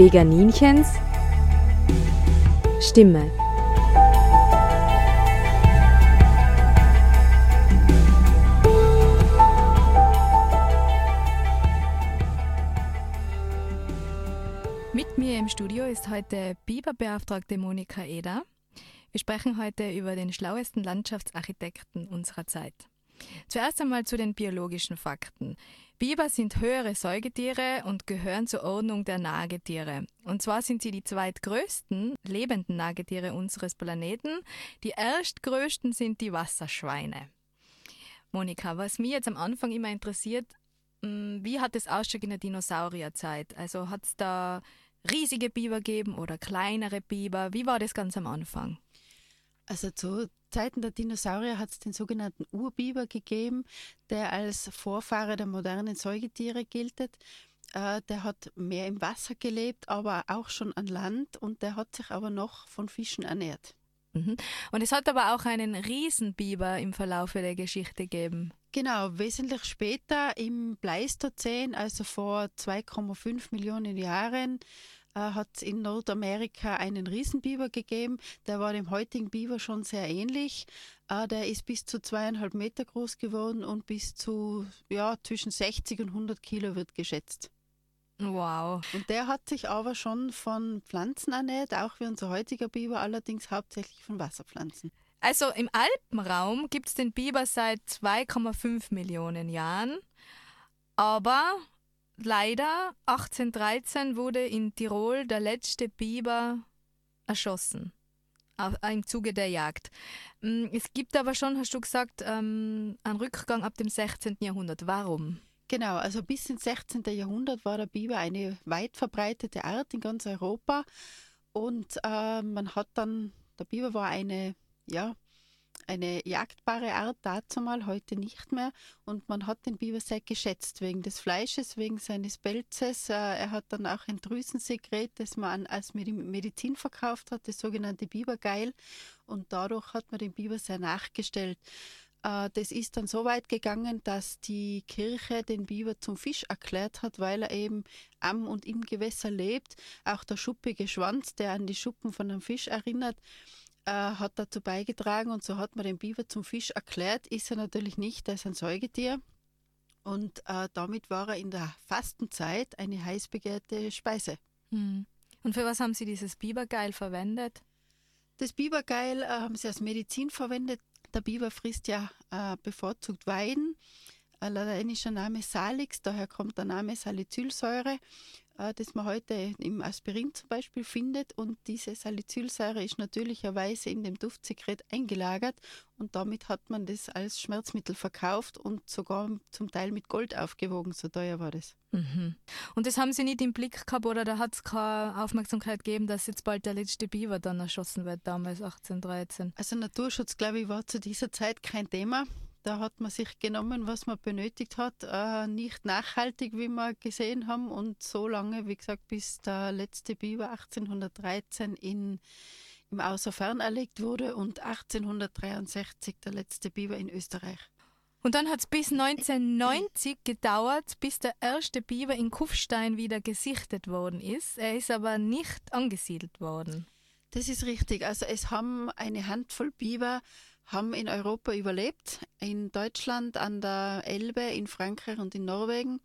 Veganinchens Stimme. Mit mir im Studio ist heute Biberbeauftragte Monika Eder. Wir sprechen heute über den schlauesten Landschaftsarchitekten unserer Zeit. Zuerst einmal zu den biologischen Fakten. Biber sind höhere Säugetiere und gehören zur Ordnung der Nagetiere. Und zwar sind sie die zweitgrößten lebenden Nagetiere unseres Planeten. Die erstgrößten sind die Wasserschweine. Monika, was mich jetzt am Anfang immer interessiert, mm, wie hat es ausgeschaut in der Dinosaurierzeit? Also hat es da riesige Biber gegeben oder kleinere Biber? Wie war das ganz am Anfang? Also zu Zeiten der Dinosaurier hat es den sogenannten Urbiber gegeben, der als Vorfahre der modernen Säugetiere gilt. Äh, der hat mehr im Wasser gelebt, aber auch schon an Land und der hat sich aber noch von Fischen ernährt. Mhm. Und es hat aber auch einen Riesenbiber im Verlauf der Geschichte gegeben. Genau, wesentlich später im Pleistozän, also vor 2,5 Millionen Jahren, hat es in Nordamerika einen Riesenbiber gegeben. Der war dem heutigen Biber schon sehr ähnlich. Äh, der ist bis zu zweieinhalb Meter groß geworden und bis zu ja, zwischen 60 und 100 Kilo wird geschätzt. Wow. Und der hat sich aber schon von Pflanzen ernährt, auch wie unser heutiger Biber, allerdings hauptsächlich von Wasserpflanzen. Also im Alpenraum gibt es den Biber seit 2,5 Millionen Jahren. Aber leider 1813 wurde in Tirol der letzte Biber erschossen im Zuge der Jagd. Mm, es gibt aber schon, hast du gesagt, ähm, einen Rückgang ab dem 16. Jahrhundert. Warum? Genau, also bis ins 16. Jahrhundert war der Biber eine weit verbreitete Art in ganz Europa und äh, man hat dann, der Biber war eine, ja, eine jagdbare Art dazu mal, heute nicht mehr. Und man hat den sehr geschätzt wegen des Fleisches, wegen seines Pelzes. Äh, er hat dann auch ein Drüsensekret, das man als Medizin verkauft hat, das sogenannte Bibergeil. Und dadurch hat man den Biber sehr nachgestellt. Äh, das ist dann so weit gegangen, dass die Kirche den Biber zum Fisch erklärt hat, weil er eben am und im Gewässer lebt. Auch der schuppige Schwanz, der an die Schuppen von einem Fisch erinnert, äh, hat dazu beigetragen und so hat man den Biber zum Fisch erklärt. Ist er natürlich nicht, er ist ein Säugetier. Und äh, damit war er in der Fastenzeit eine heiß begehrte Speise. Hm. Und für was haben Sie dieses Bibergeil verwendet? Das Bibergeil äh, haben Sie als Medizin verwendet. Der Biber frisst ja äh, bevorzugt Weiden. Ein lateinischer Name Salix, daher kommt der Name Salicylsäure. Äh, das man heute im Aspirin zum Beispiel findet. Und diese Salicylsäure ist natürlicherweise in dem Duftsekret eingelagert und damit hat man das als Schmerzmittel verkauft und sogar zum Teil mit Gold aufgewogen, so teuer war das. Mhm. Und das haben Sie nicht im Blick gehabt oder da hat es keine Aufmerksamkeit gegeben, dass jetzt bald der letzte Biber dann erschossen wird, damals 1813? Also Naturschutz, glaube ich, war zu dieser Zeit kein Thema. Da hat man sich genommen, was man benötigt hat, äh, nicht nachhaltig, wie wir gesehen haben, und so lange, wie gesagt, bis der letzte Biber 1813 in, im Außerfern erlegt wurde und 1863 der letzte Biber in Österreich. Und dann hat es bis 1990 gedauert, bis der erste Biber in Kufstein wieder gesichtet worden ist. Er ist aber nicht angesiedelt worden. Das ist richtig. Also es haben eine Handvoll Biber haben in Europa überlebt, in Deutschland, an der Elbe, in Frankreich und in Norwegen.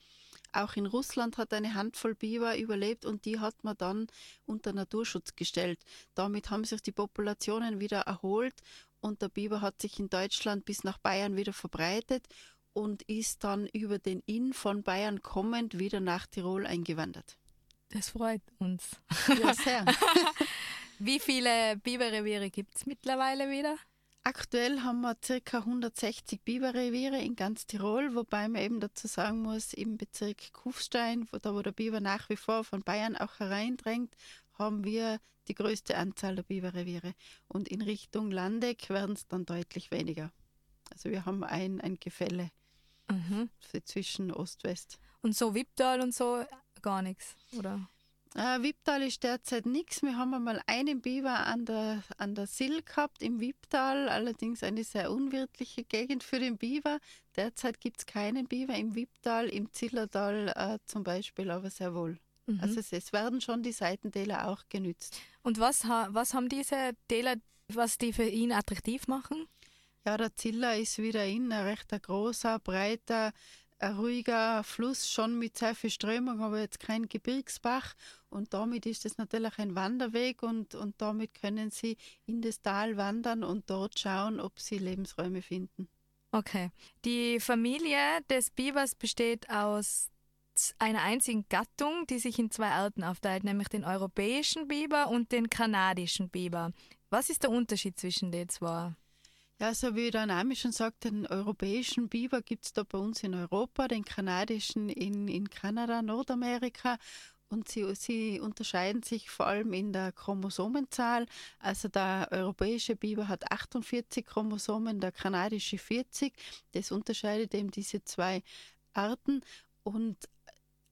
Auch in Russland hat eine Handvoll Biber überlebt und die hat man dann unter Naturschutz gestellt. Damit haben sich die Populationen wieder erholt und der Biber hat sich in Deutschland bis nach Bayern wieder verbreitet und ist dann über den Inn von Bayern kommend wieder nach Tirol eingewandert. Das freut uns. Ja, sehr. Wie viele Biberreviere gibt es mittlerweile wieder? Aktuell haben wir ca. 160 Biberreviere in ganz Tirol, wobei man eben dazu sagen muss, im Bezirk Kufstein, wo, da wo der Biber nach wie vor von Bayern auch hereindrängt, haben wir die größte Anzahl der Biberreviere. Und in Richtung Landeck werden es dann deutlich weniger. Also wir haben ein, ein Gefälle mhm. zwischen Ost-West. Und so Wipptal und so gar nichts, oder? Äh, Wipptal ist derzeit nichts. Wir haben einmal einen Biber an der, an der Sill gehabt im Wipptal, allerdings eine sehr unwirtliche Gegend für den Biber. Derzeit gibt es keinen Biber im Wipptal, im Zillertal äh, zum Beispiel, aber sehr wohl. Mhm. Also es, es, werden schon die Seitentäler auch genützt. Und was, was haben diese Täler, was die für ihn attraktiv machen? Ja, der Ziller ist wieder in, ein recht großer, breiter, ein ruhiger Fluss, schon mit sehr viel Strömung, aber jetzt kein Gebirgsbach. Und damit ist es natürlich ein Wanderweg und, und damit können Sie in das Tal wandern und dort schauen, ob Sie Lebensräume finden. Okay. Die Familie des Bibers besteht aus einer einzigen Gattung, die sich in zwei Arten aufteilt, nämlich den europäischen Biber und den kanadischen Biber. Was ist der Unterschied zwischen den zwei? Ja, so wie der Name schon sagt, den europäischen Biber gibt es da bei uns in Europa, den kanadischen in, in Kanada, Nordamerika. Und sie, sie unterscheiden sich vor allem in der Chromosomenzahl. Also der europäische Biber hat 48 Chromosomen, der kanadische 40. Das unterscheidet eben diese zwei Arten. Und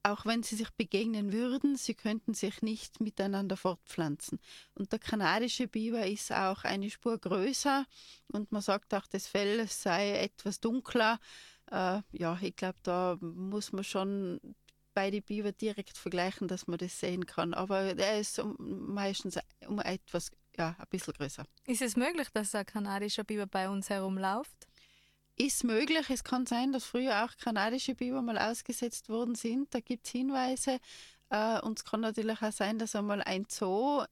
auch wenn sie sich begegnen würden, sie könnten sich nicht miteinander fortpflanzen. Und der kanadische Biber ist auch eine Spur größer und man sagt auch, das Fell sei etwas dunkler. Äh, ja, ich glaube, da muss man schon beide Biber direkt vergleichen, dass man das sehen kann. Aber er ist meistens um etwas, ja, ein bisschen größer. Ist es möglich, dass ein kanadischer Biber bei uns herumläuft? Ist möglich. Es kann sein, dass früher auch kanadische Biber mal ausgesetzt worden sind. Da gibt es Hinweise. Äh, und es kann natürlich auch sein, dass einmal ein Zoo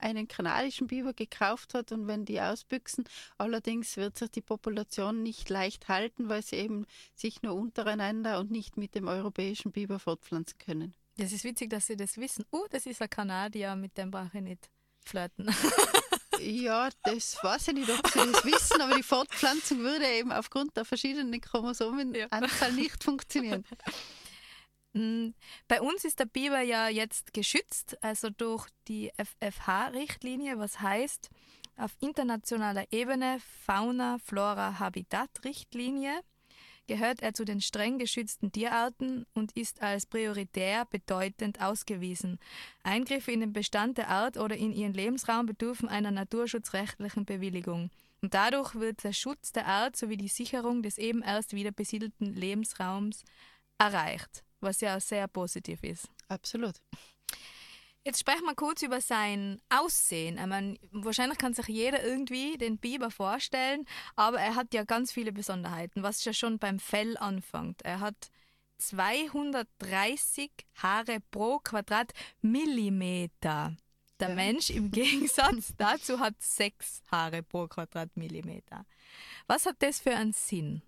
einen kanadischen Biber gekauft hat und wenn die ausbüchsen. Allerdings wird sich die Population nicht leicht halten, weil sie eben sich nur untereinander und nicht mit dem europäischen Biber fortpflanzen können. Das ist witzig, dass Sie das wissen. Oh, uh, das ist ein Kanadier, mit dem brauche ich nicht flirten. Ja, das weiß ich nicht, ob Sie das wissen, aber die Fortpflanzung würde eben aufgrund der verschiedenen Chromosomenanzahl ja. nicht funktionieren. Mm, bei uns ist der Biber ja jetzt geschützt, also durch die FFH-Richtlinie, was heißt auf internationaler Ebene Fauna, Flora, Habitat-Richtlinie gehört er zu den streng geschützten Tierarten und ist als prioritär bedeutend ausgewiesen. Eingriffe in den Bestand der Art oder in ihren Lebensraum bedürfen einer naturschutzrechtlichen Bewilligung. Und dadurch wird der Schutz der Art sowie die Sicherung des eben erst wieder besiedelten Lebensraums erreicht, was ja sehr positiv ist. Absolut. Jetzt sprechen wir kurz über sein Aussehen. Ich meine, wahrscheinlich kann sich jeder irgendwie den Biber vorstellen, aber er hat ja ganz viele Besonderheiten, was ja schon beim Fell anfängt. Er hat 230 Haare pro Quadratmillimeter. Der ja. Mensch im Gegensatz dazu hat sechs Haare pro Quadratmillimeter. Was hat das für einen Sinn?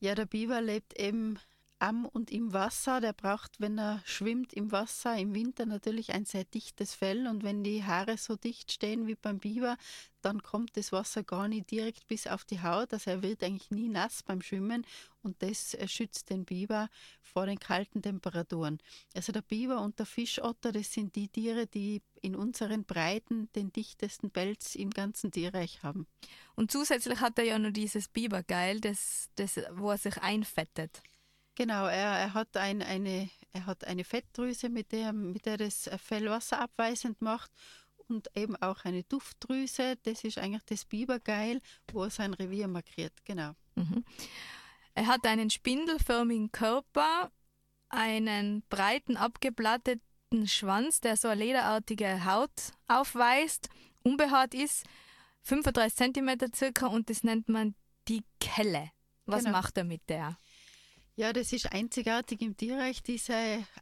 Ja, der Biber lebt eben am und im Wasser. Der braucht, wenn er schwimmt im Wasser, im Winter natürlich ein sehr dichtes Fell. Und wenn die Haare so dicht stehen wie beim Biber, dann kommt das Wasser gar nicht direkt bis auf die Haut. Also er wird eigentlich nie nass beim Schwimmen und das äh, schützt den Biber vor den kalten Temperaturen. Also der Biber und der Fischotter, das sind die Tiere, die in unseren Breiten den dichtesten Pelz im ganzen Tierreich haben. Und zusätzlich hat er ja noch dieses Bibergeil, das, das, wo er sich einfettet. Genau, er, er, hat ein, eine, er hat eine Fettdrüse, mit der, mit der das Fell wasserabweisend macht und eben auch eine Duftdrüse. Das ist eigentlich das Bibergeil, wo er sein Revier markiert. Genau. Mhm. Er hat einen spindelförmigen Körper, einen breiten, abgeplatteten Schwanz, der so eine lederartige Haut aufweist, unbehaart ist, 35 cm circa und das nennt man die Kelle. Was genau. macht er mit der? Ja, das ist einzigartig im Tierreich, diese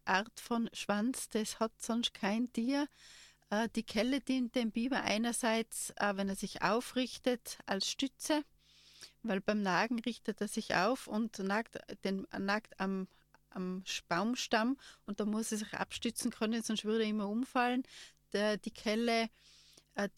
Art von Schwanz. Das hat sonst kein Tier. Äh, die Kelle dient dem Biber einerseits, äh, wenn er sich aufrichtet, als Stütze, weil beim Nagen richtet er sich auf und nagt, den, nagt am, am Baumstamm und da muss er sich abstützen können, sonst würde er immer umfallen. Die Kelle äh,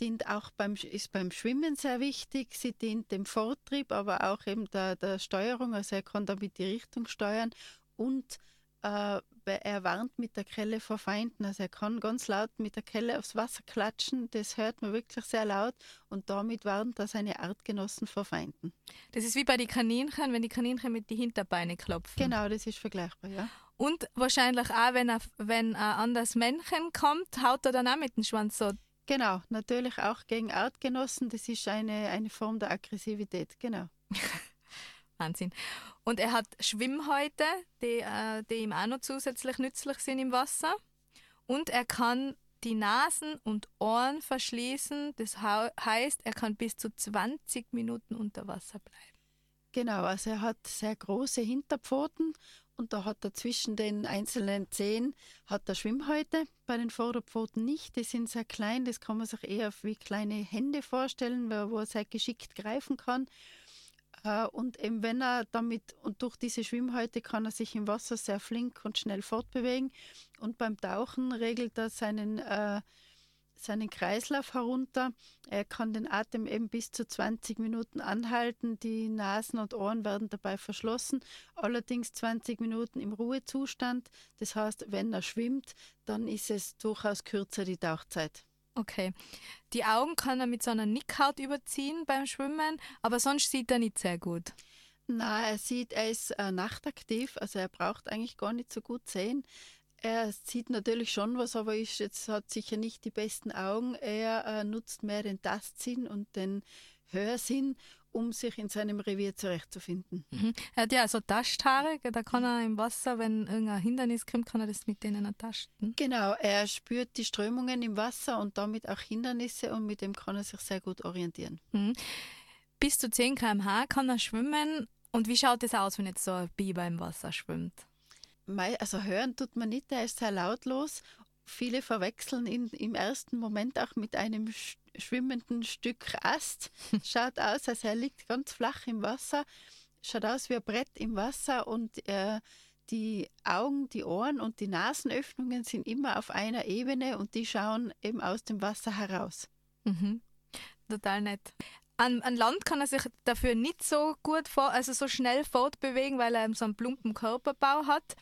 dient auch beim, ist beim Schwimmen sehr wichtig. Sie dient dem Vortrieb, aber auch eben der, der Steuerung. Also er kann damit die Richtung steuern und äh, er warnt mit der Kelle vor Feinden. Also er kann ganz laut mit der Kelle aufs Wasser klatschen. Das hört man wirklich sehr laut und damit warnt er seine Artgenossen vor Feinden. Das ist wie bei den Kaninchen, wenn die Kaninchen mit den Hinterbeinen klopfen. Genau, das ist vergleichbar, ja. Und wahrscheinlich auch, wenn, er, wenn ein anderes Männchen kommt, haut er dann auch mit dem Schwanz so Genau, natürlich auch gegen Artgenossen. Das ist eine, eine Form der Aggressivität, genau. Wahnsinn. Und er hat Schwimmhäute, die, äh, die ihm auch noch zusätzlich nützlich sind im Wasser. Und er kann die Nasen und Ohren verschließen. Das heißt, er kann bis zu 20 Minuten unter Wasser bleiben. Genau, also er hat sehr große Hinterpfoten und da hat er zwischen den einzelnen Zehen hat er Schwimmhäute, bei den Vorderpfoten nicht. Die sind sehr klein, das kann man sich eher wie kleine Hände vorstellen, wo er sehr geschickt greifen kann. Äh, und eben wenn er damit und durch diese Schwimmhäute kann er sich im Wasser sehr flink und schnell fortbewegen. Und beim Tauchen regelt er seinen, äh, seinen Kreislauf herunter. Er kann den Atem eben bis zu 20 Minuten anhalten. Die Nasen und Ohren werden dabei verschlossen. Allerdings 20 Minuten im Ruhezustand. Das heißt, wenn er schwimmt, dann ist es durchaus kürzer die Tauchzeit. Okay. Die Augen kann er mit so einer Nickhaut überziehen beim Schwimmen, aber sonst sieht er nicht sehr gut. Na, er sieht, er ist äh, nachtaktiv, also er braucht eigentlich gar nicht so gut sehen. Er sieht natürlich schon was, aber ist jetzt hat sicher nicht die besten Augen. Er äh, nutzt mehr den Tastsinn und den Hörsinn um sich in seinem Revier zurechtzufinden. Mhm. Er hat ja also Taschthaare, da kann er im Wasser, wenn irgendein Hindernis kommt, kann er das mit denen ertasten. Genau, er spürt die Strömungen im Wasser und damit auch Hindernisse und mit dem kann er sich sehr gut orientieren. Mhm. Bis zu 10 km/h kann er schwimmen. Und wie schaut es aus, wenn jetzt so ein Biber im Wasser schwimmt? Also hören tut man nicht, er ist sehr lautlos viele verwechseln ihn im ersten Moment auch mit einem schwimmenden Stück Ast. Schaut aus, als er liegt ganz flach im Wasser. Schaut aus wie ein Brett im Wasser und äh, die Augen, die Ohren und die Nasenöffnungen sind immer auf einer Ebene und die schauen eben aus dem Wasser heraus. Mhm. Total nett. An, an, Land kann er sich dafür nicht so gut vor, also so schnell fortbewegen, weil er so einen plumpen Körperbau hat.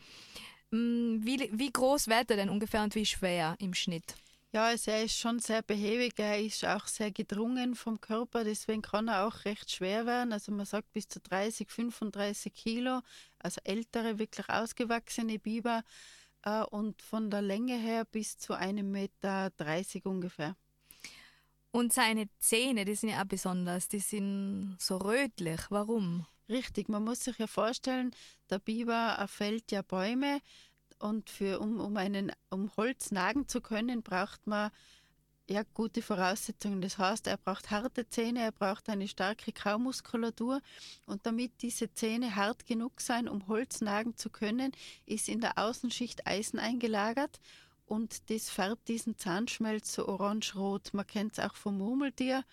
Mm, wie, wie groß wird er denn ungefähr und wie schwer im Schnitt? Ja, also er ist schon sehr behäbig, er ist auch sehr gedrungen vom Körper, deswegen kann er auch recht schwer werden. Also man sagt bis zu 30, 35 Kilo, also ältere, wirklich ausgewachsene Biber äh, und von der Länge her bis zu einem Meter 30 ungefähr. Und seine Zähne, die sind ja auch besonders, die sind so rötlich. Warum? Richtig, man muss sich ja vorstellen, der Biber erfällt ja Bäume und für, um, um, einen, um Holz nagen zu können, braucht man ja, gute Voraussetzungen. Das heißt, er braucht harte Zähne, er braucht eine starke Kaumuskulatur und damit diese Zähne hart genug sein, um Holz nagen zu können, ist in der Außenschicht Eisen eingelagert und das färbt diesen Zahnschmelz so orange-rot. Man kennt es auch vom Murmeltier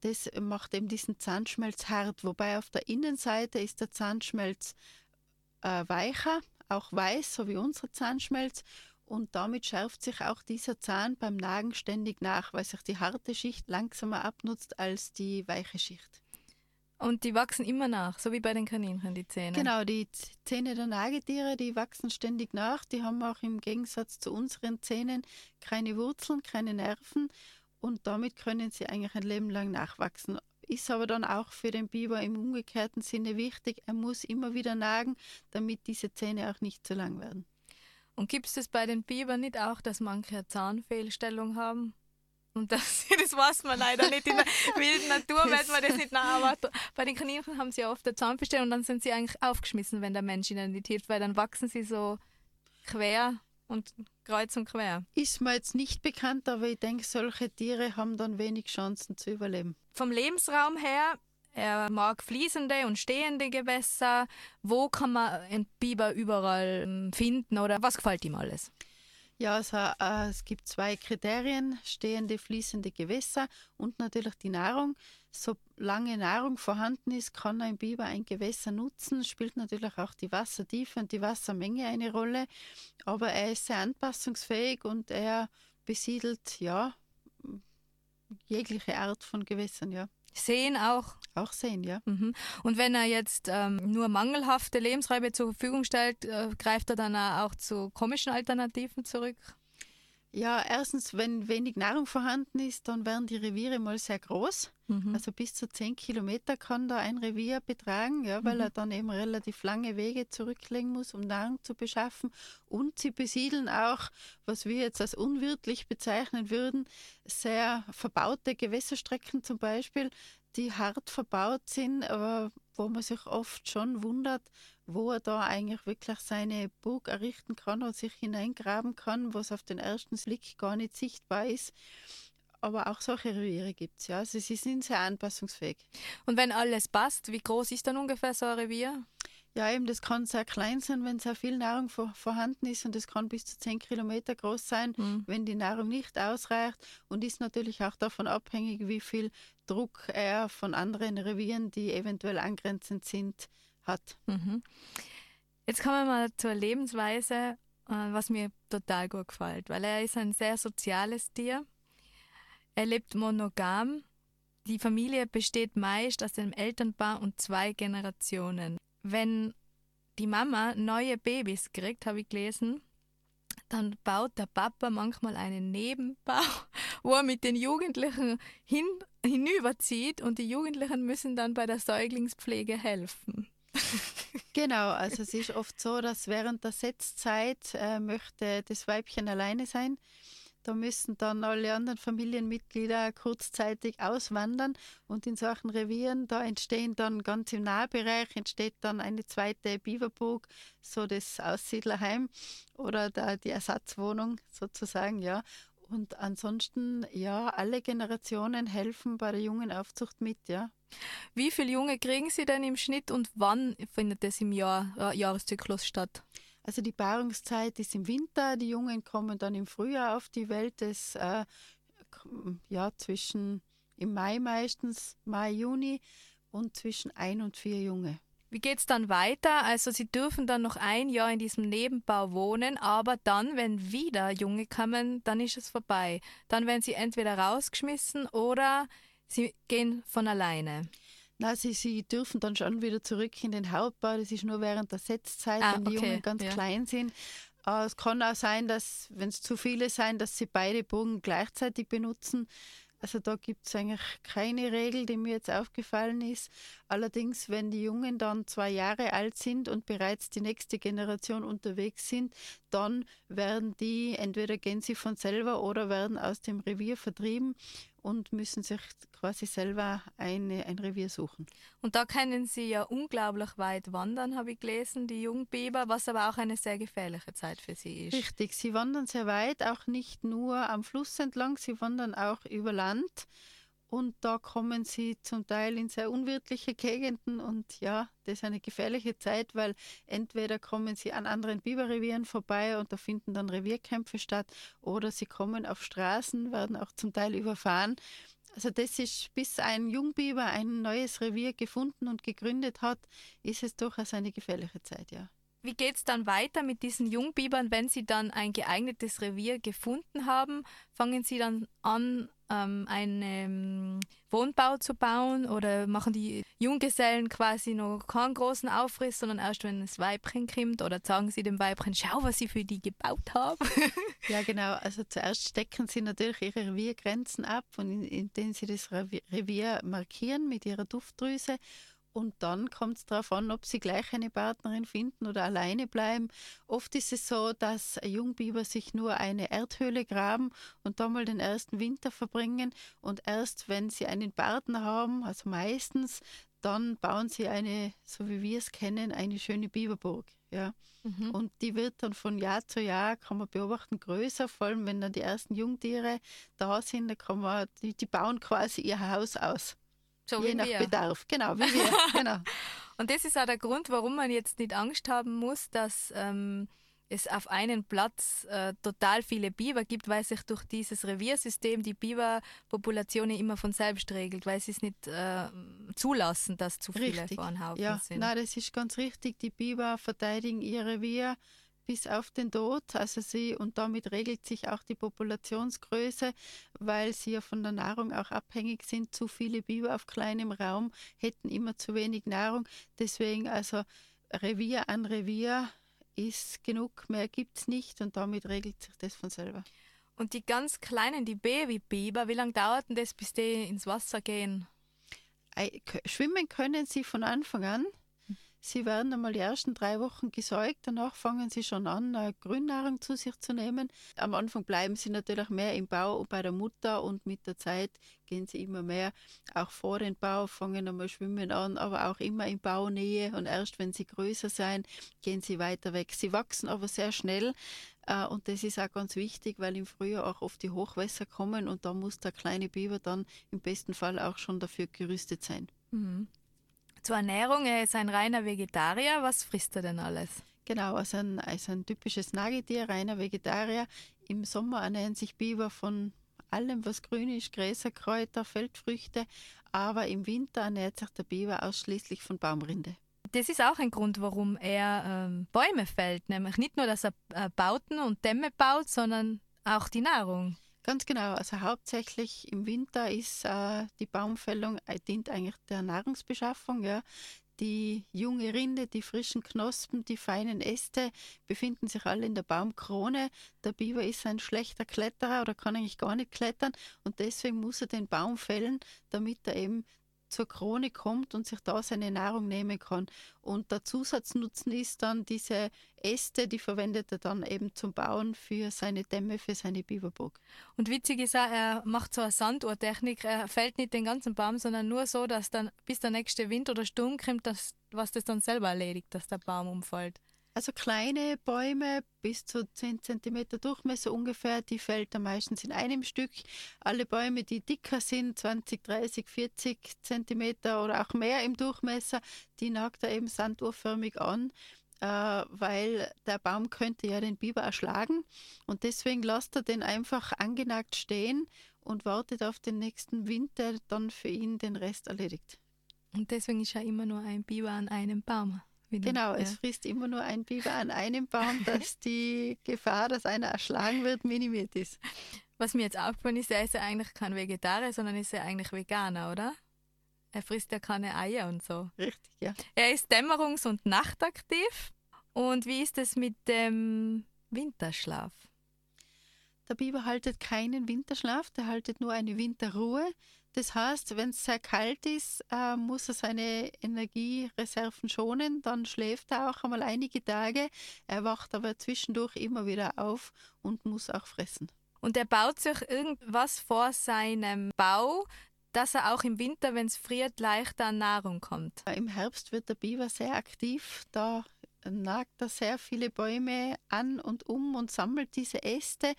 das macht eben diesen Zahnschmelz hart, wobei auf der Innenseite ist der Zahnschmelz äh, weicher, auch weiß, so wie unser Zahnschmelz. Und damit schärft sich auch dieser Zahn beim Nagen ständig nach, weil sich die harte Schicht langsamer abnutzt als die weiche Schicht. Und die wachsen immer nach, so wie bei den Kaninchen, die Zähne. Genau, die Zähne der Nagetiere, die wachsen ständig nach. Die haben auch im Gegensatz zu unseren Zähnen keine Wurzeln, keine Nerven und damit können sie eigentlich ein Leben lang nachwachsen. Ist aber dann auch für den Biber im umgekehrten Sinne wichtig, er muss immer wieder nagen, damit diese Zähne auch nicht zu lang werden. Und gibt es bei den Bibern nicht auch, dass manche eine Zahnfehlstellung haben? Und das, das weiß man leider nicht. In der wilden Natur weiß man das nicht nach. Aber bei den Kaninchen haben sie oft eine Zahnfehlstellung und dann sind sie eigentlich aufgeschmissen, wenn der Mensch ihnen nicht hilft, weil dann wachsen sie so quer und kreuz und quer. Ist mir jetzt nicht bekannt, aber ich denke, solche Tiere haben dann wenig Chancen zu überleben. Vom Lebensraum her, er mag fließende und stehende Gewässer. Wo kann man einen Biber überall ähm, finden oder was gefällt ihm alles? Ja, also, äh, es gibt zwei Kriterien, stehende, fließende Gewässer und natürlich die Nahrung. Solange Nahrung vorhanden ist, kann ein Biber ein Gewässer nutzen, spielt natürlich auch die Wassertiefe und die Wassermenge eine Rolle, aber er ist sehr anpassungsfähig und er besiedelt ja jegliche Art von Gewässern, ja. Sehen auch. Auch sehen, ja. Mhm. Und wenn er jetzt ähm, nur mangelhafte Lebensräume zur Verfügung stellt, äh, greift er dann auch zu komischen Alternativen zurück? Ja, erstens, wenn wenig Nahrung vorhanden ist, dann werden die Reviere mal sehr groß. Mhm. Also bis zu 10 Kilometer kann da ein Revier betragen, ja, weil mhm. er dann eben relativ lange Wege zurücklegen muss, um Nahrung zu beschaffen. Und sie besiedeln auch, was wir jetzt als unwirtlich bezeichnen würden, sehr verbaute Gewässerstrecken zum Beispiel, die hart verbaut sind, aber wo man sich oft schon wundert, wo er da eigentlich wirklich seine Burg errichten kann und sich hineingraben kann, was auf den ersten Blick gar nicht sichtbar ist. Aber auch solche Reviere gibt es, ja. Also sie sind sehr anpassungsfähig. Und wenn alles passt, wie groß ist dann ungefähr so ein Revier? Ja, eben, das kann sehr klein sein, wenn sehr viel Nahrung vor, vorhanden ist und das kann bis zu 10 Kilometer groß sein, mhm. wenn die Nahrung nicht ausreicht und ist natürlich auch davon abhängig, wie viel Druck er von anderen Revieren, die eventuell angrenzend sind, hat. Mhm. Jetzt kommen wir mal zur Lebensweise, äh, was mir total gut gefällt, weil er ist ein sehr soziales Tier. Er lebt monogam. Die Familie besteht meist aus einem Elternpaar und zwei Generationen. Wenn die Mama neue Babys kriegt, habe ich gelesen, dann baut der Papa manchmal einen Nebenbau, wo er mit den Jugendlichen hin, hinüberzieht und die Jugendlichen müssen dann bei der Säuglingspflege helfen. Genau, also es ist oft so, dass während der Setzzeit äh, möchte das Weibchen alleine sein. Da müssen dann alle anderen Familienmitglieder kurzzeitig auswandern und in solchen Revieren, da entstehen dann ganz im Nahbereich, entsteht dann eine zweite Biberburg, so das Aussiedlerheim oder da die Ersatzwohnung sozusagen, ja. Und ansonsten, ja, alle Generationen helfen bei der jungen Aufzucht mit, ja. Wie viele Junge kriegen Sie denn im Schnitt und wann findet das im Jahr, äh, Jahreszyklus statt? Also die Paarungszeit ist im Winter, die Jungen kommen dann im Frühjahr auf die Welt, das äh, ja zwischen im Mai meistens, Mai, Juni und zwischen ein und vier Junge. Wie geht es dann weiter? Also Sie dürfen dann noch ein Jahr in diesem Nebenbau wohnen, aber dann, wenn wieder Junge kommen, dann ist es vorbei. Dann werden sie entweder rausgeschmissen oder sie gehen von alleine. Na, sie, sie dürfen dann schon wieder zurück in den Hauptbau. Das ist nur während der Setzzeit, ah, wenn die okay. Jungen ganz ja. klein sind. Aber es kann auch sein, dass, wenn es zu viele sein, dass sie beide Bogen gleichzeitig benutzen. Also da gibt es eigentlich keine Regel, die mir jetzt aufgefallen ist. Allerdings, wenn die Jungen dann zwei Jahre alt sind und bereits die nächste Generation unterwegs sind, dann werden die, entweder gehen sie von selber oder werden aus dem Revier vertrieben und müssen sich quasi selber eine, ein Revier suchen. Und da können sie ja unglaublich weit wandern, habe ich gelesen, die Jungbiber, was aber auch eine sehr gefährliche Zeit für sie ist. Richtig, sie wandern sehr weit, auch nicht nur am Fluss entlang, sie wandern auch über Land. Und da kommen sie zum Teil in sehr unwirtliche Gegenden und ja, das ist eine gefährliche Zeit, weil entweder kommen sie an anderen Biberrevieren vorbei und da finden dann Revierkämpfe statt oder sie kommen auf Straßen, werden auch zum Teil überfahren. Also das ist, bis ein Jungbiber ein neues Revier gefunden und gegründet hat, ist es durchaus eine gefährliche Zeit, ja. Wie geht es dann weiter mit diesen Jungbibern, wenn sie dann ein geeignetes Revier gefunden haben? Fangen sie dann an, ähm, einen ähm, Wohnbau zu bauen oder machen die Junggesellen quasi noch keinen großen Aufriss, sondern erst wenn das Weibchen kommt oder sagen sie dem Weibchen, schau, was ich für die gebaut habe. ja, genau. Also zuerst stecken sie natürlich ihre Reviergrenzen ab, und indem sie das Revier markieren mit ihrer Duftdrüse und dann kommt es darauf an, ob sie gleich eine Partnerin finden oder alleine bleiben. Oft ist es so, dass Jungbiber sich nur eine Erdhöhle graben und da mal den ersten Winter verbringen. Und erst wenn sie einen Partner haben, also meistens, dann bauen sie eine, so wie wir es kennen, eine schöne Biberburg. Ja. Mhm. Und die wird dann von Jahr zu Jahr, kann man beobachten, größer, vor allem wenn dann die ersten Jungtiere da sind, da kann man, die, die bauen quasi ihr Haus aus. So Je nach wir. Bedarf, genau, wie wir. genau. Und das ist auch der Grund, warum man jetzt nicht Angst haben muss, dass ähm, es auf einen Platz äh, total viele Biber gibt, weil sich durch dieses Reviersystem die Biberpopulation immer von selbst regelt, weil sie es nicht äh, zulassen, dass zu viele richtig. vor einem Haufen ja, sind. Nein, das ist ganz richtig. Die Biber verteidigen ihr Revier bis auf den Tod. Also sie, und damit regelt sich auch die Populationsgröße, weil sie ja von der Nahrung auch abhängig sind. Zu viele Biber auf kleinem Raum hätten immer zu wenig Nahrung. Deswegen also Revier an Revier ist genug, mehr gibt es nicht und damit regelt sich das von selber. Und die ganz kleinen, die Babybiber, wie lange dauert denn das, bis die ins Wasser gehen? Schwimmen können sie von Anfang an. Sie werden einmal die ersten drei Wochen gesäugt, danach fangen sie schon an, äh, Grünnahrung zu sich zu nehmen. Am Anfang bleiben sie natürlich mehr im Bau bei der Mutter und mit der Zeit gehen sie immer mehr auch vor den Bau, fangen einmal schwimmen an, aber auch immer in Baunähe und erst wenn sie größer sein, gehen sie weiter weg. Sie wachsen aber sehr schnell äh, und das ist auch ganz wichtig, weil im Frühjahr auch oft die Hochwässer kommen und da muss der kleine Biber dann im besten Fall auch schon dafür gerüstet sein. Mhm. Zur Ernährung, er ist ein reiner Vegetarier. Was frisst er denn alles? Genau, also ein, also ein typisches Nagetier, reiner Vegetarier. Im Sommer ernähren sich Biber von allem, was grün ist, Gräser, Kräuter, Feldfrüchte. Aber im Winter ernährt sich der Biber ausschließlich von Baumrinde. Das ist auch ein Grund, warum er ähm, Bäume fällt. Nämlich nicht nur, dass er äh, Bauten und Dämme baut, sondern auch die Nahrung. Ganz genau. Also hauptsächlich im Winter ist äh, die Baumfällung äh, dient eigentlich der Nahrungsbeschaffung. Ja. Die junge Rinde, die frischen Knospen, die feinen Äste befinden sich alle in der Baumkrone. Der Biber ist ein schlechter Kletterer oder kann eigentlich gar nicht klettern und deswegen muss er den Baum fällen, damit er eben zur Krone kommt und sich da seine Nahrung nehmen kann. Und der Zusatznutzen ist dann diese Äste, die verwendet er dann eben zum Bauen für seine Dämme, für seine Biberburg. Und witzig ist auch, er macht so eine Sanduhrtechnik, er fällt nicht den ganzen Baum, sondern nur so, dass dann bis der nächste Wind oder Sturm kommt, dass, was das dann selber erledigt, dass der Baum umfällt. Also kleine Bäume bis zu 10 cm Durchmesser ungefähr, die fällt er meistens in einem Stück. Alle Bäume, die dicker sind, 20, 30, 40 cm oder auch mehr im Durchmesser, die nagt er eben sanduhrförmig an. Äh, weil der Baum könnte ja den Biber erschlagen und deswegen lässt er den einfach angenagt stehen und wartet auf den nächsten Wind, der dann für ihn den Rest erledigt. Und deswegen ist ja immer nur ein Biber an einem Baum. Wieder, genau, ja. es frisst immer nur ein Biber an einem Baum, dass die Gefahr, dass einer erschlagen wird, minimiert ist. Was mir jetzt aufgefallen ist, er ist ja eigentlich kein Vegetarier, sondern ist ja eigentlich Veganer, oder? Er frisst ja keine Eier und so. Richtig, ja. Er ist dämmerungs- und nachtaktiv. Und wie ist es mit dem Winterschlaf? Der Biber haltet keinen Winterschlaf, der haltet nur eine Winterruhe. Das heißt, wenn es sehr kalt ist, äh, muss er seine Energiereserven schonen. Dann schläft er auch einmal einige Tage. Er wacht aber zwischendurch immer wieder auf und muss auch fressen. Und er baut sich irgendwas vor seinem Bau, dass er auch im Winter, wenn es friert, leichter an Nahrung kommt. Im Herbst wird der Biber sehr aktiv. Da nagt er sehr viele Bäume an und um und sammelt diese Äste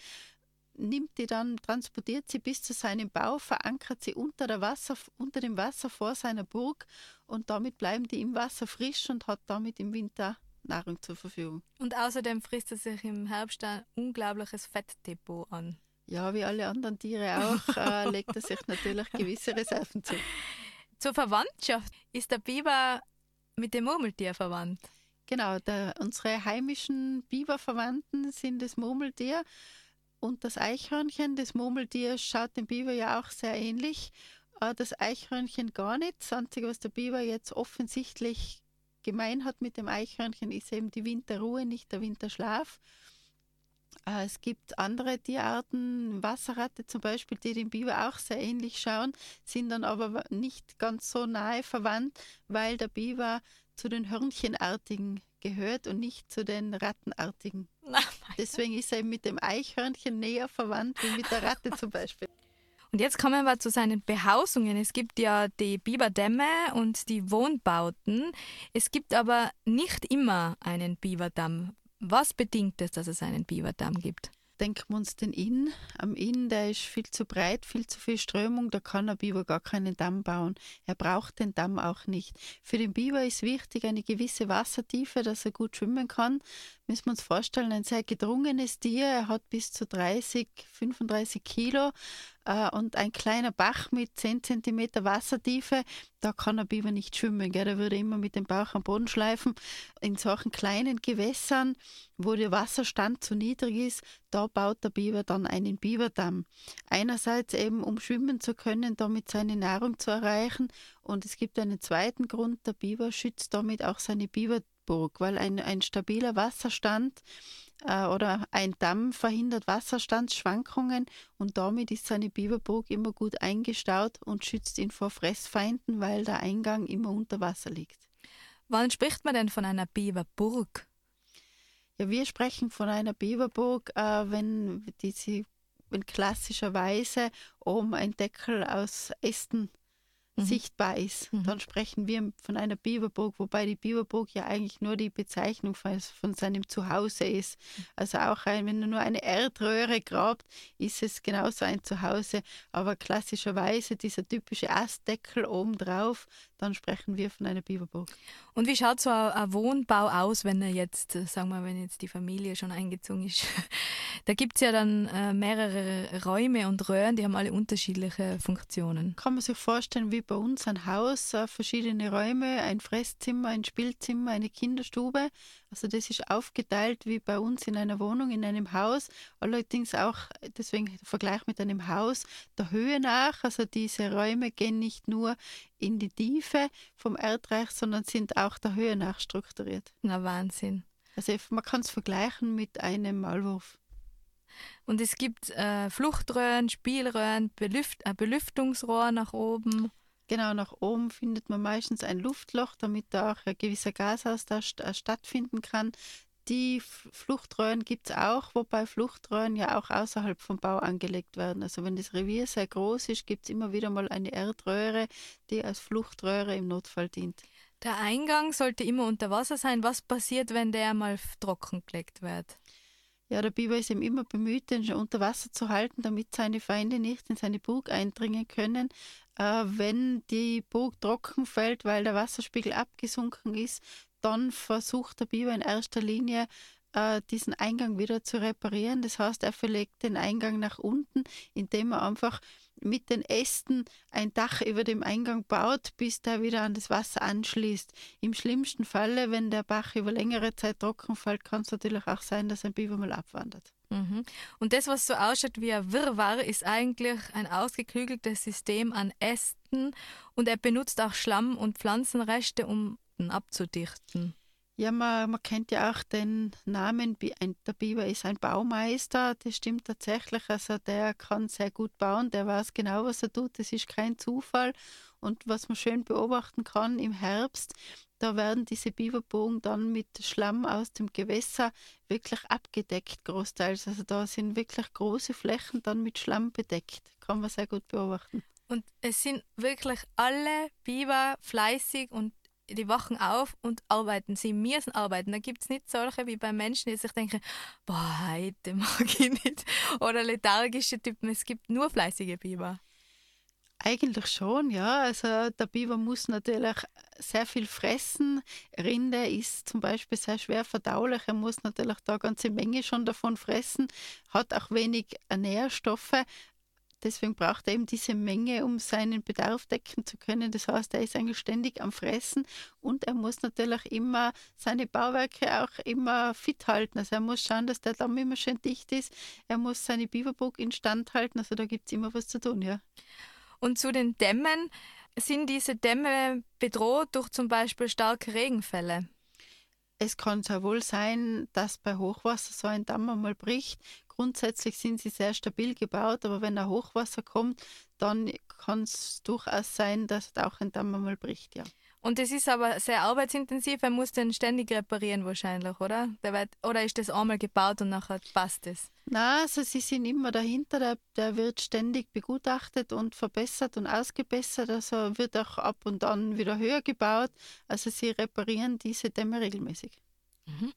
nimmt die dann, transportiert sie bis zu seinem Bau, verankert sie unter, der Wasser, unter dem Wasser vor seiner Burg und damit bleiben die im Wasser frisch und hat damit im Winter Nahrung zur Verfügung. Und außerdem frisst er sich im Herbst ein unglaubliches Fettdepot an. Ja, wie alle anderen Tiere auch, äh, legt er sich natürlich gewisse Reserven zu. Zur Verwandtschaft ist der Biber mit dem Murmeltier verwandt. Genau, der, unsere heimischen Biberverwandten sind das Murmeltier und das Eichhörnchen, das Murmeltier, schaut dem Biber ja auch sehr ähnlich. Äh, das Eichhörnchen gar nicht. Das Einzige, was der Biber jetzt offensichtlich gemein hat mit dem Eichhörnchen, ist eben die Winterruhe, nicht der Winterschlaf. Äh, es gibt andere Tierarten, Wasserratte zum Beispiel, die dem Biber auch sehr ähnlich schauen, sind dann aber nicht ganz so nahe verwandt, weil der Biber zu den Hörnchenartigen gehört und nicht zu den Rattenartigen. Deswegen ist er mit dem Eichhörnchen näher verwandt wie mit der Ratte zum Beispiel. Und jetzt kommen wir zu seinen Behausungen. Es gibt ja die Biberdämme und die Wohnbauten. Es gibt aber nicht immer einen Biberdamm. Was bedingt es, dass es einen Biberdamm gibt? Denken wir uns den Inn. Am Inn, der ist viel zu breit, viel zu viel Strömung, da kann ein Biber gar keinen Damm bauen. Er braucht den Damm auch nicht. Für den Biber ist wichtig eine gewisse Wassertiefe, dass er gut schwimmen kann. Müssen wir uns vorstellen, ein sehr gedrungenes Tier. Er hat bis zu 30, 35 Kilo äh, und ein kleiner Bach mit 10 cm Wassertiefe, da kann ein Biber nicht schwimmen. Gell? Der würde immer mit dem Bauch am Boden schleifen. In solchen kleinen Gewässern, wo der Wasserstand zu niedrig ist, da baut der Biber dann einen Biberdamm. Einerseits eben, um schwimmen zu können, damit seine Nahrung zu erreichen. Und es gibt einen zweiten Grund, der Biber schützt damit auch seine Biberburg, weil ein, ein stabiler Wasserstand äh, oder ein Damm verhindert Wasserstandsschwankungen und damit ist seine Biberburg immer gut eingestaut und schützt ihn vor Fressfeinden, weil der Eingang immer unter Wasser liegt. Wann spricht man denn von einer Biberburg? Ja, wir sprechen von einer Biberburg, äh, wenn diese wenn klassischerweise oben ein Deckel aus Ästen mhm. sichtbar ist. Mhm. Dann sprechen wir von einer Biberburg, wobei die Biberburg ja eigentlich nur die Bezeichnung von, von seinem Zuhause ist. Also auch ein, wenn er nur eine Erdröhre grabt, ist es genauso ein Zuhause. Aber klassischerweise dieser typische Astdeckel obendrauf, dann sprechen wir von einer Biberburg. Und wie schaut so ein Wohnbau aus, wenn er jetzt, sagen wir, wenn jetzt die Familie schon eingezogen ist? da gibt es ja dann äh, mehrere Räume und Röhren, die haben alle unterschiedliche Funktionen. Kann man sich vorstellen, wie bei uns ein Haus, äh, verschiedene Räume, ein Fresszimmer, ein Spielzimmer, eine Kinderstube. Also das ist aufgeteilt wie bei uns in einer Wohnung, in einem Haus. Allerdings auch, deswegen der Vergleich mit einem Haus, der Höhe nach. Also diese Räume gehen nicht nur in die Tiefe vom Erdreich, sondern sind auch der Höhe nach strukturiert. Na Wahnsinn. Also man kann es vergleichen mit einem Maulwurf. Und es gibt äh, Fluchtröhren, Spielröhren, Belüft äh, Belüftungsrohr nach oben. Genau, nach oben findet man meistens ein Luftloch, damit da auch ein gewisser Gasaustausch äh, stattfinden kann. Die Fluchtröhren gibt es auch, wobei Fluchtröhren ja auch außerhalb vom Bau angelegt werden. Also wenn das Revier sehr groß ist, gibt es immer wieder mal eine Erdröhre, die als Fluchtröhre im Notfall dient. Der Eingang sollte immer unter Wasser sein. Was passiert, wenn der mal trockengelegt wird? Ja, der Biber ist ihm immer bemüht, den unter Wasser zu halten, damit seine Feinde nicht in seine Burg eindringen können. Äh, wenn die Burg trocken fällt, weil der Wasserspiegel abgesunken ist, dann versucht der Biber in erster Linie äh, diesen Eingang wieder zu reparieren. Das heißt, er verlegt den Eingang nach unten, indem er einfach mit den Ästen ein Dach über dem Eingang baut, bis der wieder an das Wasser anschließt. Im schlimmsten Falle, wenn der Bach über längere Zeit trocken fällt, kann es natürlich auch sein, dass ein Biber mal abwandert. Mhm. Und das, was so ausschaut wie ein Wirrwarr, ist eigentlich ein ausgeklügeltes System an Ästen und er benutzt auch Schlamm- und Pflanzenreste, um abzudichten. Ja, man, man kennt ja auch den Namen, der Biber ist ein Baumeister, das stimmt tatsächlich. Also der kann sehr gut bauen, der weiß genau, was er tut, das ist kein Zufall. Und was man schön beobachten kann im Herbst, da werden diese Biberbogen dann mit Schlamm aus dem Gewässer wirklich abgedeckt, großteils. Also da sind wirklich große Flächen dann mit Schlamm bedeckt. Kann man sehr gut beobachten. Und es sind wirklich alle Biber fleißig und die wachen auf und arbeiten. Sie müssen arbeiten. Da gibt es nicht solche wie bei Menschen, die sich denken, boah, heute mag ich nicht. Oder lethargische Typen. Es gibt nur fleißige Biber. Eigentlich schon, ja. Also der Biber muss natürlich sehr viel fressen. Rinde ist zum Beispiel sehr schwer verdaulich. Er muss natürlich da eine ganze Menge schon davon fressen, hat auch wenig Nährstoffe. Deswegen braucht er eben diese Menge, um seinen Bedarf decken zu können. Das heißt, er ist eigentlich ständig am Fressen und er muss natürlich immer seine Bauwerke auch immer fit halten. Also er muss schauen, dass der Damm immer schön dicht ist. Er muss seine Biberburg instand halten. Also da gibt es immer was zu tun, ja. Und zu den Dämmen, sind diese Dämme bedroht durch zum Beispiel starke Regenfälle? Es kann sehr wohl sein, dass bei Hochwasser so ein Damm einmal bricht. Grundsätzlich sind sie sehr stabil gebaut, aber wenn ein Hochwasser kommt, dann kann es durchaus sein, dass auch ein Damm einmal bricht, ja. Und das ist aber sehr arbeitsintensiv, er muss den ständig reparieren wahrscheinlich, oder? Oder ist das einmal gebaut und nachher passt es? Na, also sie sind immer dahinter, der, der wird ständig begutachtet und verbessert und ausgebessert, also wird auch ab und an wieder höher gebaut. Also sie reparieren diese Dämme regelmäßig. Mhm.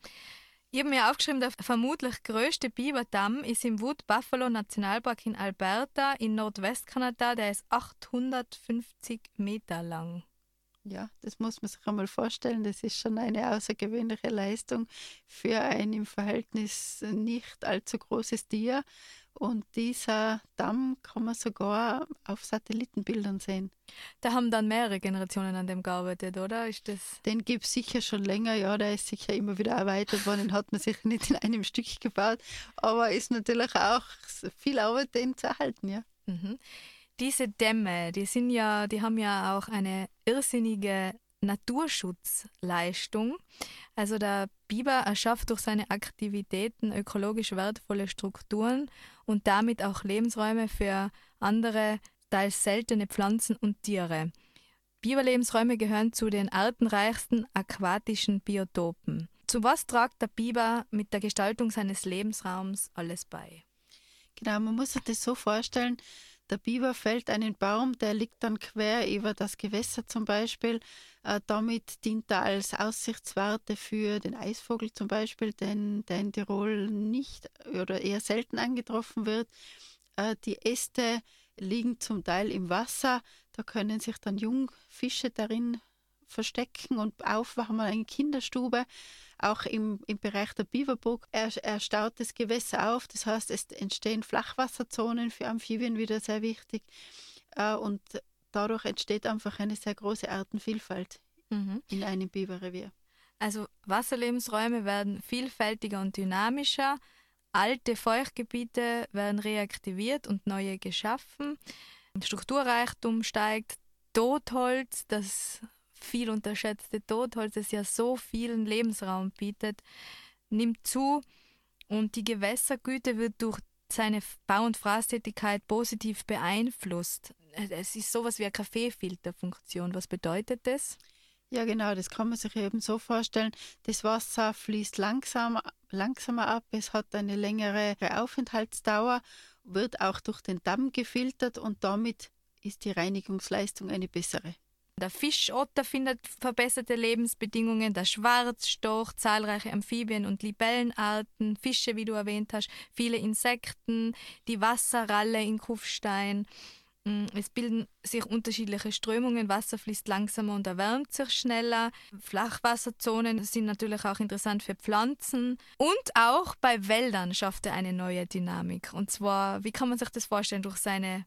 Ich habe mir aufgeschrieben, der vermutlich größte Biberdamm ist im Wood Buffalo Nationalpark in Alberta in Nordwestkanada. Der ist 850 Meter lang. Ja, das muss man sich einmal vorstellen. Das ist schon eine außergewöhnliche Leistung für ein im Verhältnis nicht allzu großes Tier. Und dieser Damm kann man sogar auf Satellitenbildern sehen. Da haben dann mehrere Generationen an dem gearbeitet, oder? Ist das den gibt es sicher schon länger, ja, der ist sicher immer wieder erweitert worden, den hat man sicher nicht in einem Stück gebaut, aber ist natürlich auch viel Arbeit, den zu erhalten, ja. Mhm diese Dämme, die sind ja, die haben ja auch eine irrsinnige Naturschutzleistung. Also der Biber erschafft durch seine Aktivitäten ökologisch wertvolle Strukturen und damit auch Lebensräume für andere, teils seltene Pflanzen und Tiere. Biberlebensräume gehören zu den artenreichsten aquatischen Biotopen. Zu was tragt der Biber mit der Gestaltung seines Lebensraums alles bei? Genau, man muss sich das so vorstellen, der Biber fällt einen Baum, der liegt dann quer über das Gewässer zum Beispiel. Äh, damit dient er als Aussichtswarte für den Eisvogel zum Beispiel, den, der in Tirol nicht oder eher selten angetroffen wird. Äh, die Äste liegen zum Teil im Wasser, da können sich dann Jungfische darin verstecken und aufwachen wir eine Kinderstube. Auch im, im Bereich der Biberburg er, er staut das Gewässer auf. Das heißt, es entstehen Flachwasserzonen für Amphibien wieder sehr wichtig. Äh, und dadurch entsteht einfach eine sehr große Artenvielfalt mhm. in einem Biberrevier. Also Wasserlebensräume werden vielfältiger und dynamischer. Alte Feuchtgebiete werden reaktiviert und neue geschaffen. Strukturreichtum steigt. Totholz, das viel unterschätzte Totholz, das ja so vielen Lebensraum bietet, nimmt zu und die Gewässergüte wird durch seine Bau- und Fraßtätigkeit positiv beeinflusst. Es ist sowas wie eine Kaffeefilterfunktion. Was bedeutet das? Ja, genau, das kann man sich eben so vorstellen. Das Wasser fließt langsam, langsamer ab, es hat eine längere Aufenthaltsdauer, wird auch durch den Damm gefiltert und damit ist die Reinigungsleistung eine bessere. Der Fischotter findet verbesserte Lebensbedingungen, der Schwarzstorch, zahlreiche Amphibien- und Libellenarten, Fische, wie du erwähnt hast, viele Insekten, die Wasserralle in Kufstein. Mm, es bilden sich unterschiedliche Strömungen, Wasser fließt langsamer und erwärmt sich schneller. Flachwasserzonen sind natürlich auch interessant für Pflanzen. Und auch bei Wäldern schafft er eine neue Dynamik. Und zwar, wie kann man sich das vorstellen, durch seine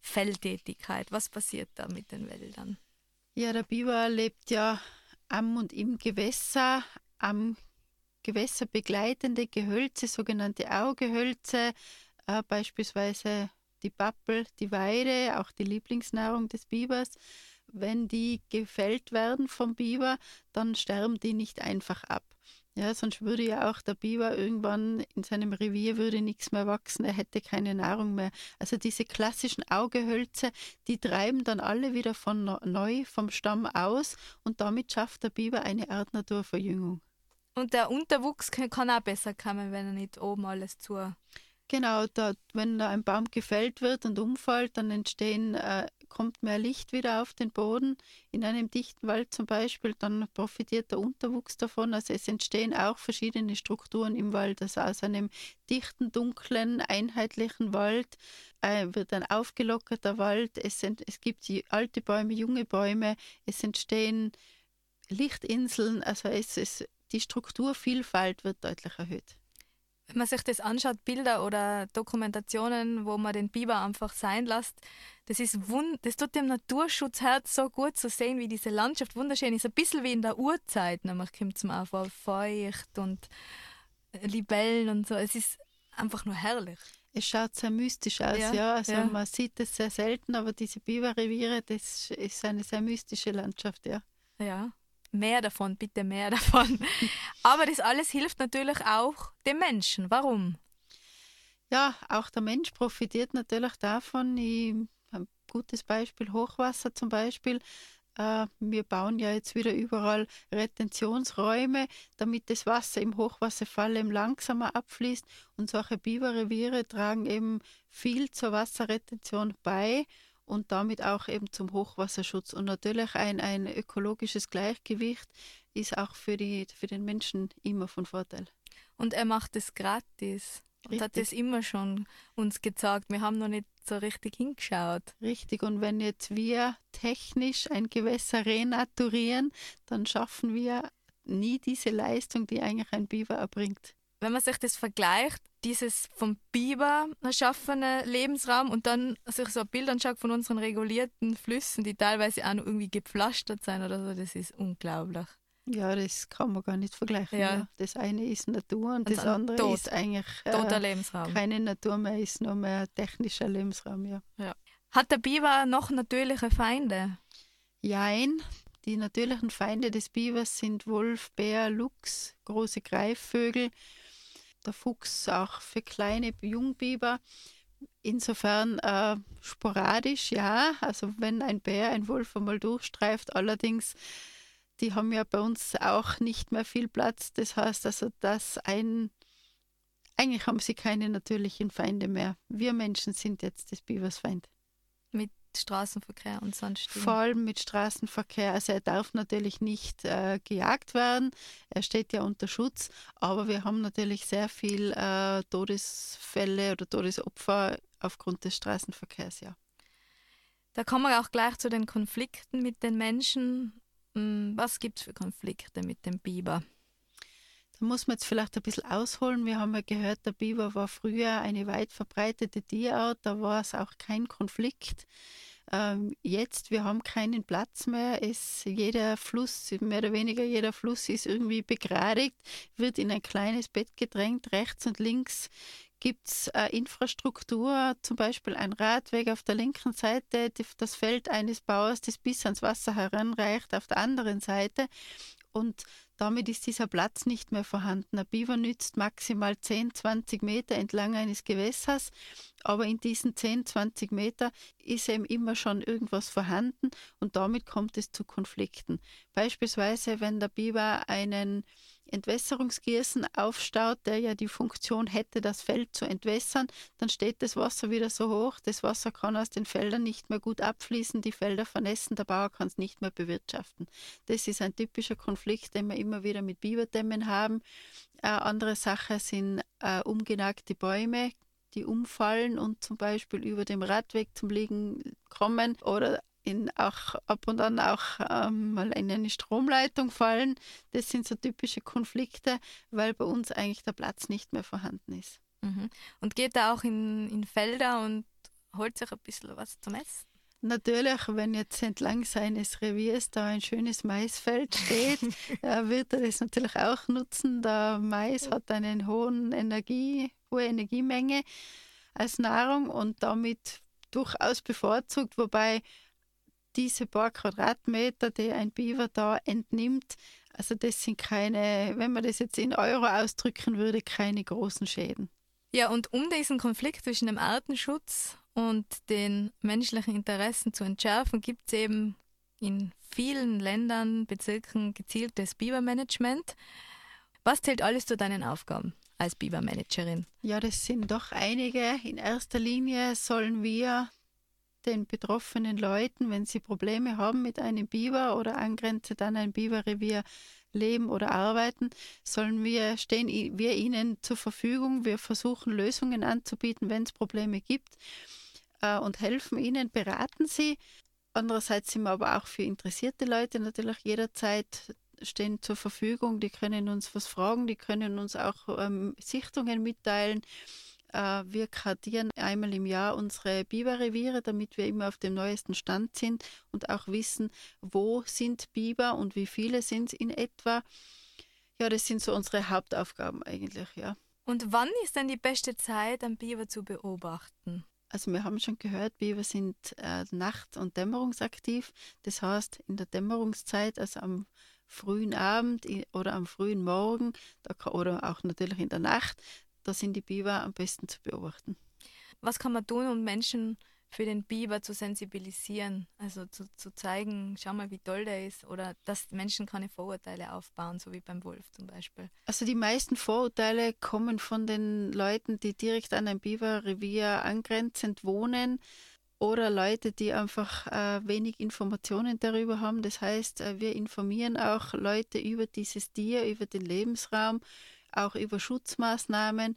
Feldtätigkeit? Was passiert da mit den Wäldern? Ja, der Biber lebt ja am und im Gewässer, am Gewässer begleitende Gehölze, sogenannte Augehölze, äh, beispielsweise die Pappel, die Weide, auch die Lieblingsnahrung des Bibers. Wenn die gefällt werden vom Biber, dann sterben die nicht einfach ab. Ja, sonst würde ja auch der Biber irgendwann in seinem Revier würde nichts mehr wachsen, er hätte keine Nahrung mehr. Also diese klassischen Augehölzer, die treiben dann alle wieder von neu vom Stamm aus und damit schafft der Biber eine Art Naturverjüngung. Und der Unterwuchs kann auch besser kommen, wenn er nicht oben alles zu. Genau, da, wenn da ein Baum gefällt wird und umfällt, dann entstehen äh, kommt mehr Licht wieder auf den Boden. In einem dichten Wald zum Beispiel, dann profitiert der Unterwuchs davon. Also es entstehen auch verschiedene Strukturen im Wald. Also aus einem dichten, dunklen, einheitlichen Wald äh, wird ein aufgelockerter Wald. Es, sind, es gibt alte Bäume, junge Bäume. Es entstehen Lichtinseln. Also es, es, die Strukturvielfalt wird deutlich erhöht wenn man sich das anschaut, Bilder oder Dokumentationen, wo man den Biber einfach sein lässt, das ist wund das tut dem Naturschutzherz so gut zu sehen, wie diese Landschaft wunderschön ist. Ein bisschen wie in der Urzeit, nämlich kommt es mir vor, feucht und Libellen und so. Es ist einfach nur herrlich. Es schaut sehr mystisch aus, ja. ja. Also ja. man sieht es sehr selten, aber diese Biberreviere, das ist eine sehr mystische Landschaft, ja. Ja mehr davon, bitte mehr davon. Aber das alles hilft natürlich auch dem Menschen. Warum? Ja, auch der Mensch profitiert natürlich davon. Ich, ein gutes Beispiel, Hochwasser zum Beispiel. Äh, wir bauen ja jetzt wieder überall Retentionsräume, damit das Wasser im Hochwasserfall eben langsamer abfließt. Und solche Biberreviere tragen eben viel zur Wasserretention bei und damit auch eben zum Hochwasserschutz. Und natürlich ein, ein ökologisches Gleichgewicht ist auch für, die, für den Menschen immer von Vorteil. Und er macht es gratis. Und richtig. hat es immer schon uns gezeigt. Wir haben noch nicht so richtig hingeschaut. Richtig. Und wenn jetzt wir technisch ein Gewässer renaturieren, dann schaffen wir nie diese Leistung, die eigentlich ein Biber erbringt wenn man sich das vergleicht, dieses vom Biber erschaffene Lebensraum und dann sich so ein Bild anschaut von unseren regulierten Flüssen, die teilweise auch noch irgendwie gepflastert sind oder so, das ist unglaublich. Ja, das kann man gar nicht vergleichen. Ja. ja. Das eine ist Natur und, und das andere tot. ist eigentlich äh, Lebensraum. keine Natur mehr, ist nur mehr technischer Lebensraum. Ja. ja. Hat der Biber noch natürliche Feinde? Jein, die natürlichen Feinde des Bibers sind Wolf, Bär, Luchs, große Greifvögel, der Fuchs auch für kleine Jungbiber. Insofern äh, sporadisch, ja. Also wenn ein Bär, ein Wolf einmal durchstreift, allerdings, die haben ja bei uns auch nicht mehr viel Platz. Das heißt also, dass ein, eigentlich haben sie keine natürlichen Feinde mehr. Wir Menschen sind jetzt des Bibers Feind. Straßenverkehr und sonst. Vor allem mit Straßenverkehr. Also er darf natürlich nicht äh, gejagt werden. Er steht ja unter Schutz. Aber wir haben natürlich sehr viel äh, Todesfälle oder Todesopfer aufgrund des Straßenverkehrs, ja. Da kommen wir auch gleich zu den Konflikten mit den Menschen. Hm, was gibt es für Konflikte mit dem Biber? Da muss man jetzt vielleicht ein bisschen ausholen. Wir haben ja gehört, der Biber war früher eine weit verbreitete Tierart, da war es auch kein Konflikt. Ähm, jetzt, wir haben keinen Platz mehr. Es, jeder Fluss, mehr oder weniger jeder Fluss ist irgendwie begradigt, wird in ein kleines Bett gedrängt. Rechts und links gibt es äh, Infrastruktur, zum Beispiel ein Radweg auf der linken Seite, das Feld eines Bauers, das bis ans Wasser heranreicht, auf der anderen Seite. Und damit ist dieser Platz nicht mehr vorhanden. Ein Biber nützt maximal 10, 20 Meter entlang eines Gewässers, aber in diesen 10, 20 Meter ist eben immer schon irgendwas vorhanden und damit kommt es zu Konflikten. Beispielsweise, wenn der Biber einen Entwässerungsgießen aufstaut, der ja die Funktion hätte, das Feld zu entwässern, dann steht das Wasser wieder so hoch, das Wasser kann aus den Feldern nicht mehr gut abfließen, die Felder vernässen, der Bauer kann es nicht mehr bewirtschaften. Das ist ein typischer Konflikt, den wir immer wieder mit Biberdämmen haben. Eine andere Sache sind äh, umgenagte Bäume, die umfallen und zum Beispiel über dem Radweg zum Liegen kommen oder in auch ab und an auch ähm, mal in eine Stromleitung fallen. Das sind so typische Konflikte, weil bei uns eigentlich der Platz nicht mehr vorhanden ist. Mhm. Und geht da auch in, in Felder und holt sich ein bisschen was zum Essen? Natürlich, wenn jetzt entlang seines Reviers da ein schönes Maisfeld steht, äh, wird er das natürlich auch nutzen. Der Mais hat einen hohen Energie, hohe Energiemenge als Nahrung und damit durchaus bevorzugt, wobei diese paar Quadratmeter, die ein Biber da entnimmt, also das sind keine, wenn man das jetzt in Euro ausdrücken würde, keine großen Schäden. Ja, und um diesen Konflikt zwischen dem Artenschutz und den menschlichen Interessen zu entschärfen, gibt es eben in vielen Ländern, Bezirken gezieltes Bibermanagement. Was zählt alles zu deinen Aufgaben als Bibermanagerin? Ja, das sind doch einige. In erster Linie sollen wir den betroffenen Leuten, wenn sie Probleme haben mit einem Biber oder angrenzend an ein Biberrevier leben oder arbeiten, sollen wir, stehen wir ihnen zur Verfügung. Wir versuchen Lösungen anzubieten, wenn es Probleme gibt äh, und helfen ihnen, beraten sie. Andererseits sind wir aber auch für interessierte Leute natürlich jederzeit stehen zur Verfügung. Die können uns was fragen, die können uns auch ähm, Sichtungen mitteilen. Äh, wir kartieren einmal im Jahr unsere Biberreviere, damit wir immer auf dem neuesten Stand sind und auch wissen, wo sind Biber und wie viele sind es in etwa. Ja, das sind so unsere Hauptaufgaben eigentlich, ja. Und wann ist denn die beste Zeit, einen Biber zu beobachten? Also wir haben schon gehört, Biber sind äh, nacht- und dämmerungsaktiv. Das heißt, in der Dämmerungszeit, also am frühen Abend oder am frühen Morgen oder auch natürlich in der Nacht, da sind die Biber am besten zu beobachten. Was kann man tun, um Menschen für den Biber zu sensibilisieren, also zu, zu zeigen, schau mal, wie toll der ist, oder dass Menschen keine Vorurteile aufbauen, so wie beim Wolf zum Beispiel? Also die meisten Vorurteile kommen von den Leuten, die direkt an ein Biberrevier angrenzend wohnen oder Leute, die einfach äh, wenig Informationen darüber haben. Das heißt, äh, wir informieren auch Leute über dieses Tier, über den Lebensraum, auch über Schutzmaßnahmen.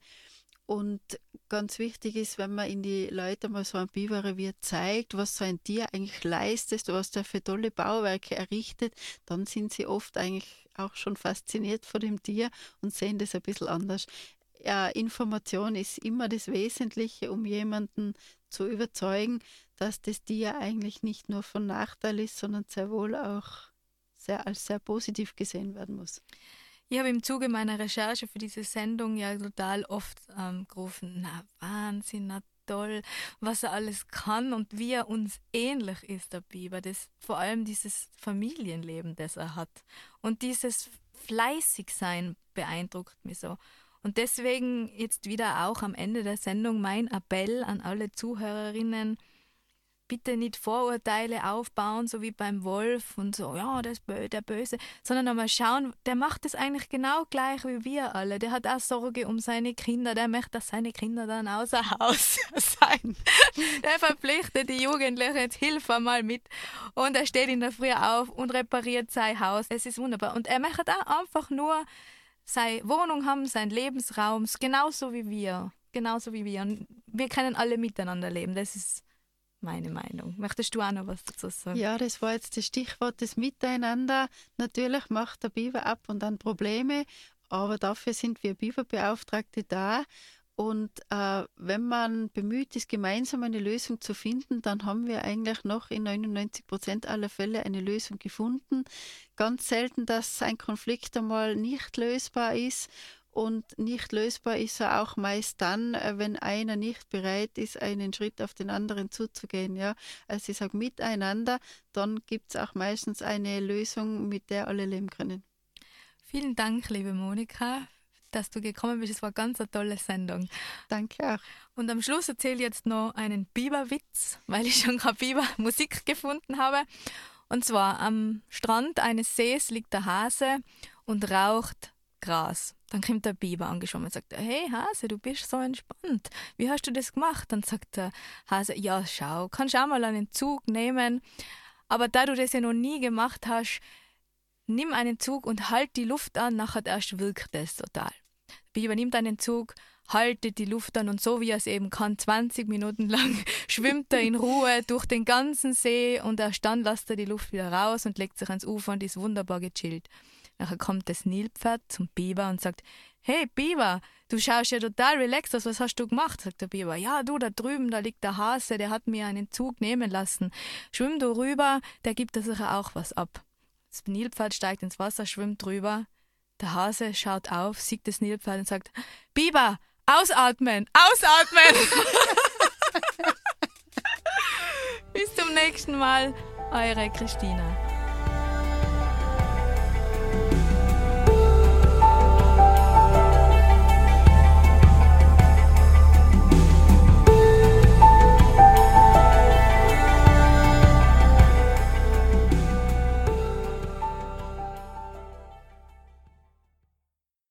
Und ganz wichtig ist, wenn man in die Leute mal so ein Biberrevier zeigt, was so ein Tier eigentlich leistet, was der für tolle Bauwerke errichtet, dann sind sie oft eigentlich auch schon fasziniert von dem Tier und sehen das ein bisschen anders. Ja, Information ist immer das Wesentliche, um jemanden zu überzeugen, dass das Tier eigentlich nicht nur von Nachteil ist, sondern sehr wohl auch sehr, als sehr positiv gesehen werden muss. Ich habe im Zuge meiner Recherche für diese Sendung ja total oft ähm, gerufen, na Wahnsinn, na toll, was er alles kann und wie er uns ähnlich ist, der Biber. Das, vor allem dieses Familienleben, das er hat. Und dieses Fleißigsein beeindruckt mich so. Und deswegen jetzt wieder auch am Ende der Sendung mein Appell an alle Zuhörerinnen, bitte nicht Vorurteile aufbauen, so wie beim Wolf und so, ja, ist bö der Böse, sondern einmal schauen, der macht es eigentlich genau gleich wie wir alle. Der hat auch Sorge um seine Kinder, der möchte, dass seine Kinder dann außer Haus sein. Der verpflichtet die Jugendlichen, jetzt hilf mal mit. Und er steht in der Früh auf und repariert sein Haus. Es ist wunderbar. Und er möchte auch einfach nur seine Wohnung haben, seinen Lebensraum, genauso wie wir. Genauso wie wir. Und wir können alle miteinander leben. Das ist meine Meinung. Möchtest du auch noch was dazu sagen? Ja, das war jetzt das Stichwort des Miteinander. Natürlich macht der Biber ab und an Probleme, aber dafür sind wir Biberbeauftragte da. Und äh, wenn man bemüht ist, gemeinsam eine Lösung zu finden, dann haben wir eigentlich noch in 99 Prozent aller Fälle eine Lösung gefunden. Ganz selten, dass ein Konflikt einmal nicht lösbar ist. Und nicht lösbar ist er auch meist dann, äh, wenn einer nicht bereit ist, einen Schritt auf den anderen zuzugehen. Ja? Also ich sage miteinander, dann gibt es auch meistens eine Lösung, mit der alle leben können. Vielen Dank, liebe Monika, dass du gekommen bist. Es war ganz eine tolle Sendung. Danke auch. Und am Schluss erzähle ich jetzt noch einen Biberwitz, weil ich schon gerade Bibermusik gefunden habe. Und zwar am Strand eines Sees liegt der Hase und raucht Gras. Dann kommt der Biber angeschoben und sagt, hey Hase, du bist so entspannt. Wie hast du das gemacht? Dann sagt der Hase, ja schau, kannst auch mal einen Zug nehmen. Aber da du das ja noch nie gemacht hast, nimm einen Zug und halt die Luft an, nachher erst wirkt das total. Der Biber nimmt einen Zug, haltet die Luft an und so wie er es eben kann, 20 Minuten lang schwimmt er in Ruhe durch den ganzen See und erst dann lässt er die Luft wieder raus und legt sich ans Ufer und ist wunderbar gechillt. Nachher kommt das Nilpferd zum Biber und sagt, hey Biber, du schaust ja total relaxed aus, was hast du gemacht? Sagt der Biber, ja du, da drüben, da liegt der Hase, der hat mir einen Zug nehmen lassen. Schwimm du rüber, der gibt dir sicher auch was ab. Das Nilpferd steigt ins Wasser, schwimmt drüber. Der Hase schaut auf, sieht das Nilpferd und sagt, Biber, ausatmen, ausatmen! Bis zum nächsten Mal, eure Christina.